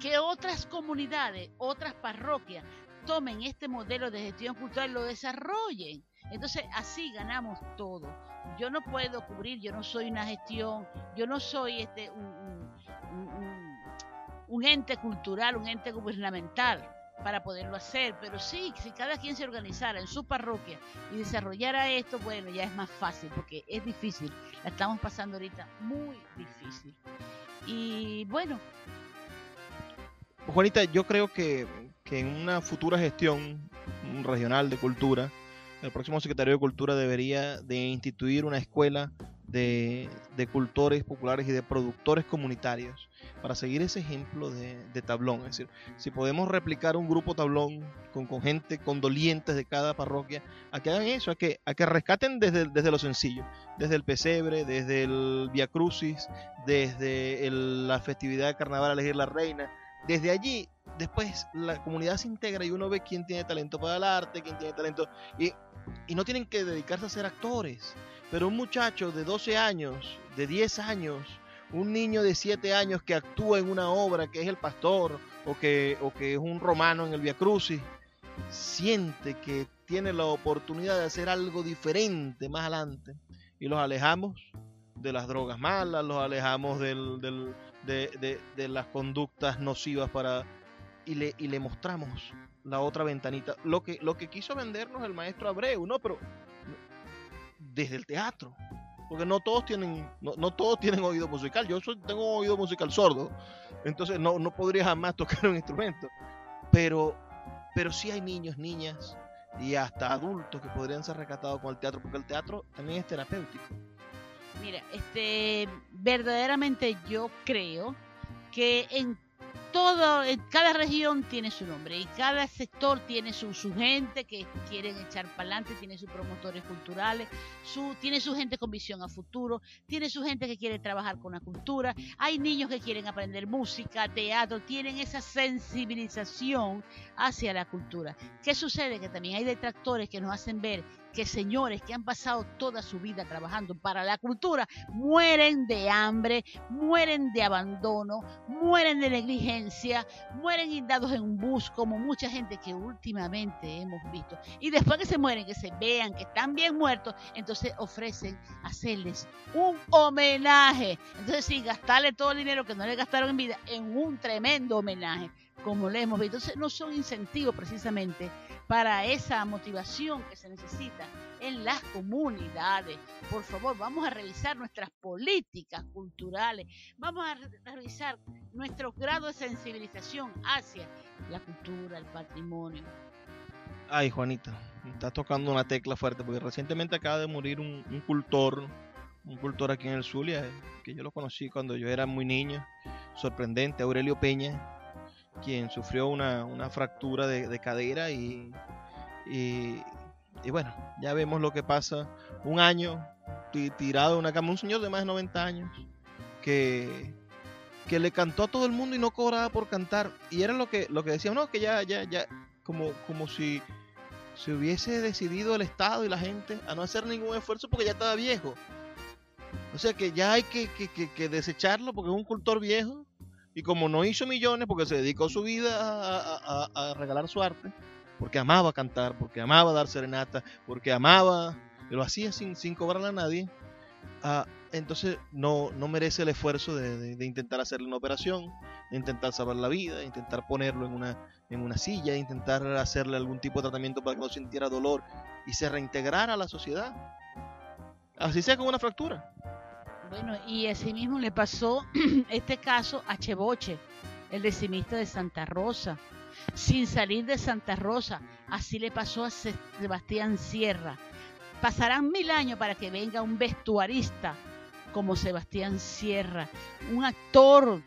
que otras comunidades, otras parroquias tomen este modelo de gestión cultural y lo desarrollen Entonces así ganamos todo. Yo no puedo cubrir, yo no soy una gestión, yo no soy este un, ente cultural, un ente gubernamental para poderlo hacer, pero sí, si cada quien se organizara en su parroquia y desarrollara esto, bueno, ya es más fácil, porque es difícil, la estamos pasando ahorita muy difícil. Y bueno. Juanita, yo creo que, que en una futura gestión regional de cultura, el próximo secretario de Cultura debería de instituir una escuela de, cultores populares y de productores comunitarios para seguir ese ejemplo de, tablón. Es decir, si podemos replicar un grupo tablón con, con, gente, con dolientes de cada parroquia, a que hagan eso, a que, a que rescaten desde, desde lo sencillo, desde el pesebre, desde el Via Crucis, desde la festividad de carnaval a elegir la reina. Desde allí, después la comunidad se integra y uno ve quién tiene talento para el arte, quién tiene talento. Y, y no tienen que dedicarse a ser actores pero un muchacho de 12 años, de 10 años, un niño de 7 años que actúa en una obra que es el pastor o que, o que es un romano en el Via Crucis, siente que tiene la oportunidad de hacer algo diferente más adelante y los alejamos de las drogas malas, los alejamos del, de, de, las conductas nocivas para y le, y le mostramos la otra ventanita. Lo que, lo que quiso vendernos el maestro Abreu, ¿no? Pero desde el teatro. Porque no todos tienen, no, todos tienen oído musical. Yo tengo oído musical sordo. Entonces no, no podría jamás tocar un instrumento. Pero, pero sí hay niños, niñas y hasta adultos que podrían ser rescatados con el teatro. Porque el teatro también es terapéutico. Mira, este, verdaderamente yo creo que en todo, en cada región tiene su nombre y cada sector tiene su, su gente que quieren echar para adelante, tiene sus promotores culturales, su, tiene su gente con visión a futuro, tiene su gente que quiere trabajar con la cultura, hay niños que quieren aprender música, teatro, tienen esa sensibilización hacia la cultura. ¿Qué sucede? Que también hay detractores que nos hacen ver que señores que han pasado toda su vida trabajando para la cultura mueren de hambre, mueren de abandono, mueren de negligencia, mueren indados en un bus, como mucha gente que últimamente hemos visto. Y después que se mueren, que se vean que están bien muertos, entonces ofrecen hacerles un homenaje. Entonces sí, gastarle todo el dinero que no le gastaron en vida en un tremendo homenaje como le hemos visto. Entonces no son incentivos precisamente para esa motivación que se necesita en las comunidades. Por favor, vamos a revisar nuestras políticas culturales, vamos a revisar nuestro grado de sensibilización hacia la cultura, el patrimonio. Ay, Juanita, estás tocando una tecla fuerte, porque recientemente acaba de morir un, cultor, un cultor aquí en el Zulia, que yo lo conocí cuando yo era muy niño, sorprendente, Aurelio Peña, quien sufrió una, fractura de, cadera y, y, bueno, ya vemos lo que pasa. Un año tirado en una cama, un señor de más de 90 años que, que le cantó a todo el mundo y no cobraba por cantar. Y era lo que, lo que decían, no, que ya, ya, ya, como, como si se hubiese decidido el Estado y la gente a no hacer ningún esfuerzo porque ya estaba viejo. O sea que ya hay que, que, que desecharlo porque es un cultor viejo y como no hizo millones porque se dedicó su vida a, regalar su arte, porque amaba cantar, porque amaba dar serenata, porque amaba, lo hacía sin, sin cobrarle a nadie, ah, entonces no, no merece el esfuerzo de, intentar hacerle una operación, de intentar salvar la vida, de intentar ponerlo en una, en una silla, de intentar hacerle algún tipo de tratamiento para que no sintiera dolor y se reintegrara a la sociedad. Así sea con una fractura. Bueno, y así mismo le pasó este caso a Cheboche, el decimista de Santa Rosa. Sin salir de Santa Rosa, así le pasó a Sebastián Sierra. Pasarán mil años para que venga un vestuarista como Sebastián Sierra, un actor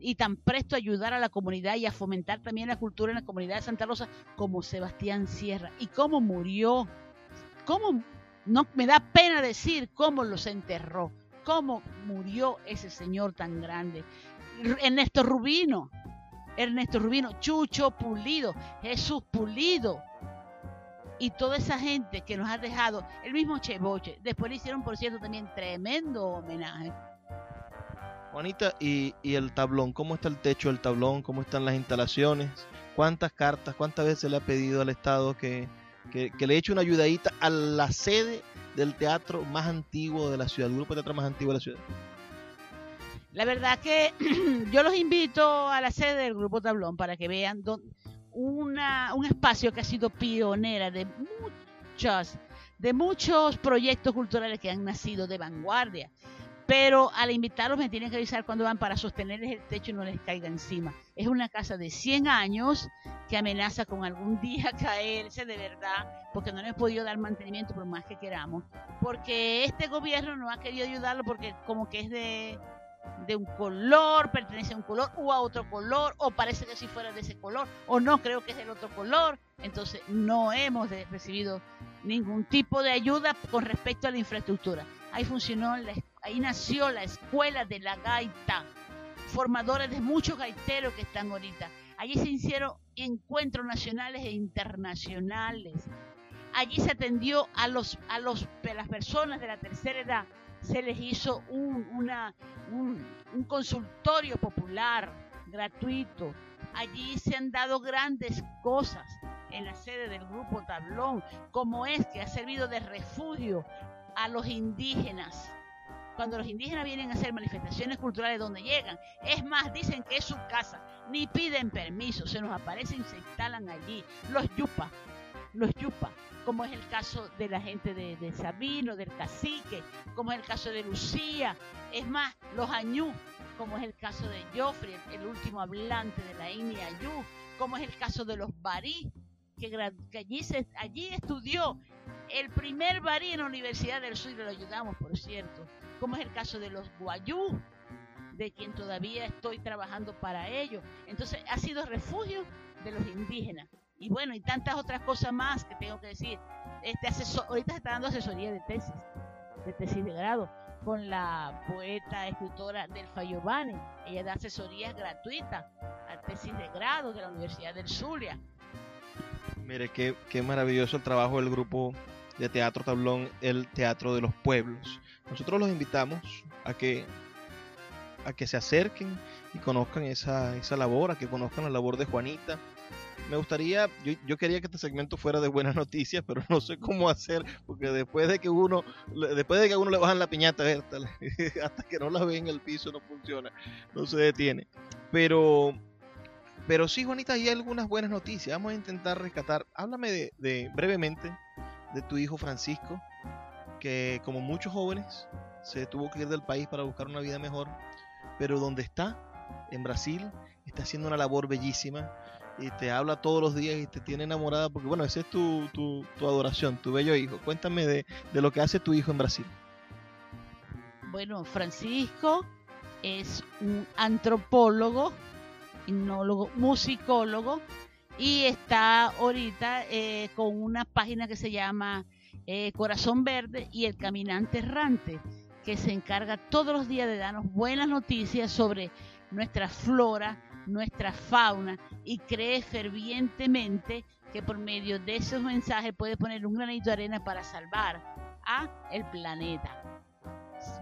y tan presto a ayudar a la comunidad y a fomentar también la cultura en la comunidad de Santa Rosa como Sebastián Sierra. ¿Y cómo murió? ¿Cómo? No me da pena decir cómo los enterró cómo murió ese señor tan grande. Ernesto Rubino, Ernesto Rubino, Chucho Pulido, Jesús Pulido. Y toda esa gente que nos ha dejado, el mismo Cheboche. Después le hicieron, por cierto, también tremendo homenaje. Juanita, ¿y, ¿y, el tablón? ¿Cómo está el techo del tablón? ¿Cómo están las instalaciones? ¿Cuántas cartas? ¿Cuántas veces le ha pedido al Estado que que, le eche una ayudadita a la sede del teatro más antiguo de la ciudad, el grupo de teatro más antiguo de la ciudad. La verdad que yo los invito a la sede del Grupo Tablón para que vean una, un espacio que ha sido pionera de muchas de muchos proyectos culturales que han nacido de vanguardia. Pero al invitarlos me tienen que avisar cuando van para sostenerles el techo y no les caiga encima. Es una casa de 100 años que amenaza con algún día caerse de verdad, porque no le hemos podido dar mantenimiento por más que queramos. Porque este gobierno no ha querido ayudarlo porque como que es de un color, pertenece a un color o a otro color, o parece que si fuera de ese color, o no creo que es del otro color. Entonces no hemos recibido ningún tipo de ayuda con respecto a la infraestructura. Ahí funcionó, ahí nació la escuela de la gaita, formadores de muchos gaiteros que están ahorita. Allí se hicieron encuentros nacionales e internacionales. Allí se atendió a los a los las personas de la tercera edad se les hizo un, una, un, consultorio popular gratuito. Allí se han dado grandes cosas en la sede del grupo Tablón, como es que ha servido de refugio a los indígenas. Cuando los indígenas vienen a hacer manifestaciones culturales donde llegan, es más, dicen que es su casa, ni piden permiso, se nos aparecen y se instalan allí. Los yupa, los yupa, como es el caso de la gente de, Sabino, del cacique, como es el caso de Lucía, es más, los Añú, como es el caso de Joffrey, el último hablante de la India Ayú, como es el caso de los Barí, que, allí, allí estudió el primer Barí en la Universidad del Sur, y lo ayudamos, por cierto, como es el caso de los Guayú, de quien todavía estoy trabajando para ello. Entonces, ha sido refugio de los indígenas y bueno, y tantas otras cosas más que tengo que decir. Este asesor, ahorita se está dando asesoría de tesis, de tesis de grado, con la poeta, escritora del Fayobane. Ella da asesorías gratuitas a tesis de grado de la Universidad del Zulia. Mire, qué, qué maravilloso el trabajo del grupo de teatro tablón, el Teatro de los Pueblos. Nosotros los invitamos a que, a que se acerquen y conozcan esa, esa labor, a que conozcan la labor de Juanita, me gustaría, yo, quería que este segmento fuera de buenas noticias, pero no sé cómo hacer, porque después de que uno, después de que a uno le bajan la piñata hasta que no la ve en el piso no funciona, no se detiene. Pero, pero sí, Juanita, hay algunas buenas noticias. Vamos a intentar rescatar. Háblame de, de brevemente de tu hijo Francisco, que como muchos jóvenes se tuvo que ir del país para buscar una vida mejor, pero donde está, en Brasil, está haciendo una labor bellísima y te habla todos los días y te tiene enamorada porque, bueno, esa es tu, tu, adoración, tu bello hijo. Cuéntame de, lo que hace tu hijo en Brasil. Bueno, Francisco es un antropólogo, etnólogo, musicólogo y está ahorita eh, con una página que se llama eh, Corazón Verde y El Caminante Errante, que se encarga todos los días de darnos buenas noticias sobre nuestra flora, nuestra fauna y cree fervientemente que por medio de esos mensajes puede poner un granito de arena para salvar a el planeta.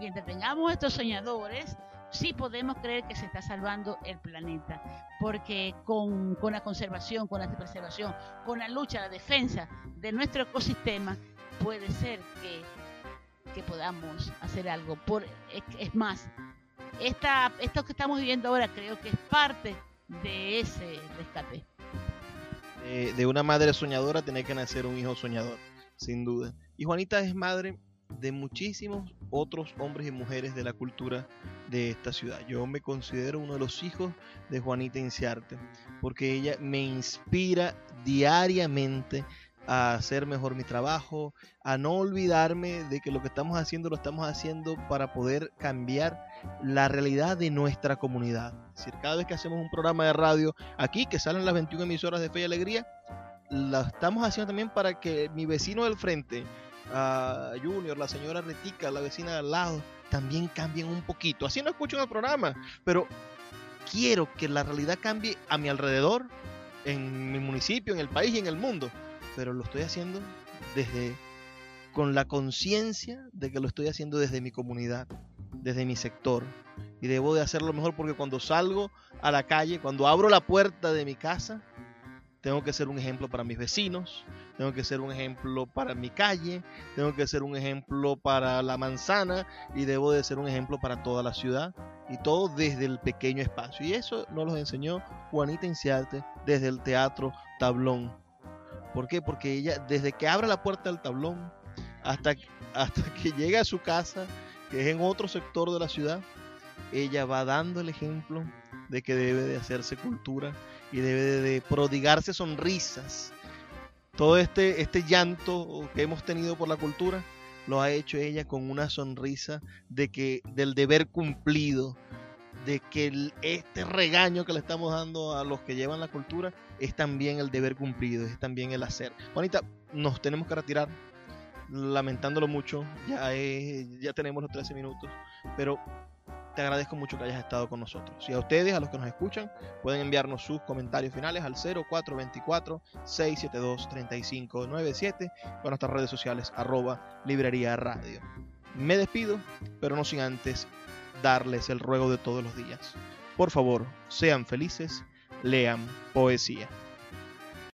Mientras tengamos estos soñadores, sí podemos creer que se está salvando el planeta, porque con, con, la conservación, con la preservación, con la lucha, la defensa de nuestro ecosistema, puede ser que, que podamos hacer algo. Por, es más, esta, esto que estamos viviendo ahora creo que es parte de ese rescate. de una madre soñadora tiene que nacer un hijo soñador, sin duda. Y Juanita es madre de muchísimos otros hombres y mujeres de la cultura de esta ciudad. Yo me considero uno de los hijos de Juanita Inciarte, porque ella me inspira diariamente a hacer mejor mi trabajo, a no olvidarme de que lo que estamos haciendo lo estamos haciendo para poder cambiar la realidad de nuestra comunidad. Cada vez que hacemos un programa de radio aquí, que salen las 21 emisoras de Fe y Alegría, lo estamos haciendo también para que mi vecino del frente, a Junior, la señora Retica, la vecina de al lado, también cambien un poquito. Así no escuchan el programa, pero quiero que la realidad cambie a mi alrededor, en mi municipio, en el país y en el mundo pero lo estoy haciendo desde con la conciencia de que lo estoy haciendo desde mi comunidad, desde mi sector. Y debo de hacerlo mejor porque cuando salgo a la calle, cuando abro la puerta de mi casa, tengo que ser un ejemplo para mis vecinos, tengo que ser un ejemplo para mi calle, tengo que ser un ejemplo para la manzana y debo de ser un ejemplo para toda la ciudad y todo desde el pequeño espacio. Y eso nos lo enseñó Juanita Inciarte desde el teatro Tablón. ¿Por qué? Porque ella desde que abre la puerta del tablón hasta, hasta que llega a su casa, que es en otro sector de la ciudad, ella va dando el ejemplo de que debe de hacerse cultura y debe de prodigarse sonrisas. Todo este, este llanto que hemos tenido por la cultura lo ha hecho ella con una sonrisa de que del deber cumplido, de que este regaño que le estamos dando a los que llevan la cultura es también el deber cumplido, es también el hacer. Juanita, nos tenemos que retirar, lamentándolo mucho, ya, ya tenemos los 13 minutos, pero te agradezco mucho que hayas estado con nosotros. Y a ustedes, a los que nos escuchan, pueden enviarnos sus comentarios finales al 0424-672-3597 con nuestras redes sociales arroba librería radio. Me despido, pero no sin antes darles el ruego de todos los días. Por favor, sean felices, lean poesía.